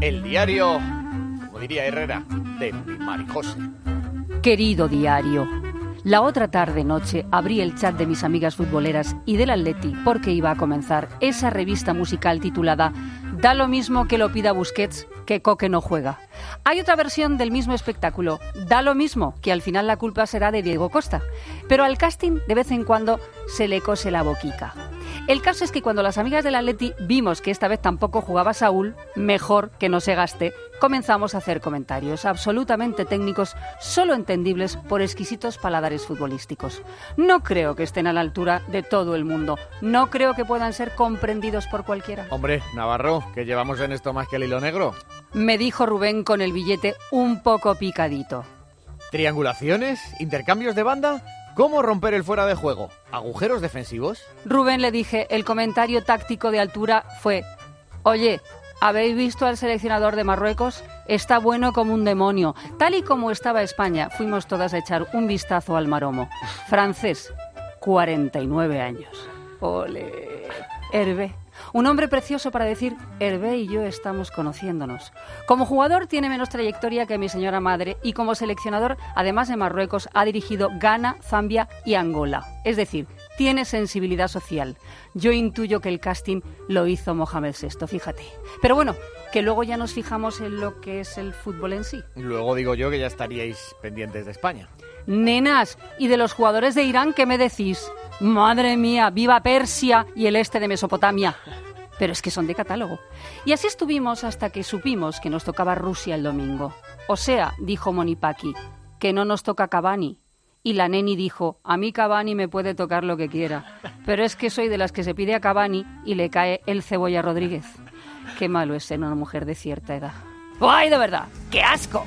El diario, como diría Herrera, de Marijose. Querido diario, la otra tarde-noche abrí el chat de mis amigas futboleras y del Atleti porque iba a comenzar esa revista musical titulada Da lo mismo que lo pida Busquets, que Coque no juega. Hay otra versión del mismo espectáculo, Da lo mismo, que al final la culpa será de Diego Costa. Pero al casting de vez en cuando se le cose la boquica. El caso es que cuando las amigas del Atleti vimos que esta vez tampoco jugaba Saúl, mejor que no se gaste, comenzamos a hacer comentarios absolutamente técnicos, solo entendibles por exquisitos paladares futbolísticos. No creo que estén a la altura de todo el mundo. No creo que puedan ser comprendidos por cualquiera. Hombre, Navarro, que llevamos en esto más que el hilo negro. Me dijo Rubén con el billete un poco picadito. ¿Triangulaciones? ¿Intercambios de banda? ¿Cómo romper el fuera de juego? ¿Agujeros defensivos? Rubén le dije, el comentario táctico de altura fue, oye, ¿habéis visto al seleccionador de Marruecos? Está bueno como un demonio. Tal y como estaba España, fuimos todas a echar un vistazo al maromo. Francés, 49 años. Ole. Un hombre precioso para decir, Hervé y yo estamos conociéndonos. Como jugador tiene menos trayectoria que mi señora madre y como seleccionador, además de Marruecos, ha dirigido Ghana, Zambia y Angola. Es decir, tiene sensibilidad social. Yo intuyo que el casting lo hizo Mohamed VI, fíjate. Pero bueno, que luego ya nos fijamos en lo que es el fútbol en sí. Luego digo yo que ya estaríais pendientes de España. Nenas, ¿y de los jugadores de Irán qué me decís? Madre mía, viva Persia y el este de Mesopotamia. Pero es que son de catálogo. Y así estuvimos hasta que supimos que nos tocaba Rusia el domingo. O sea, dijo Monipaki, que no nos toca Cavani. Y la neni dijo, a mí Cavani me puede tocar lo que quiera. Pero es que soy de las que se pide a Cavani y le cae el cebolla Rodríguez. Qué malo es ser una mujer de cierta edad. ¡Ay, de verdad! ¡Qué asco!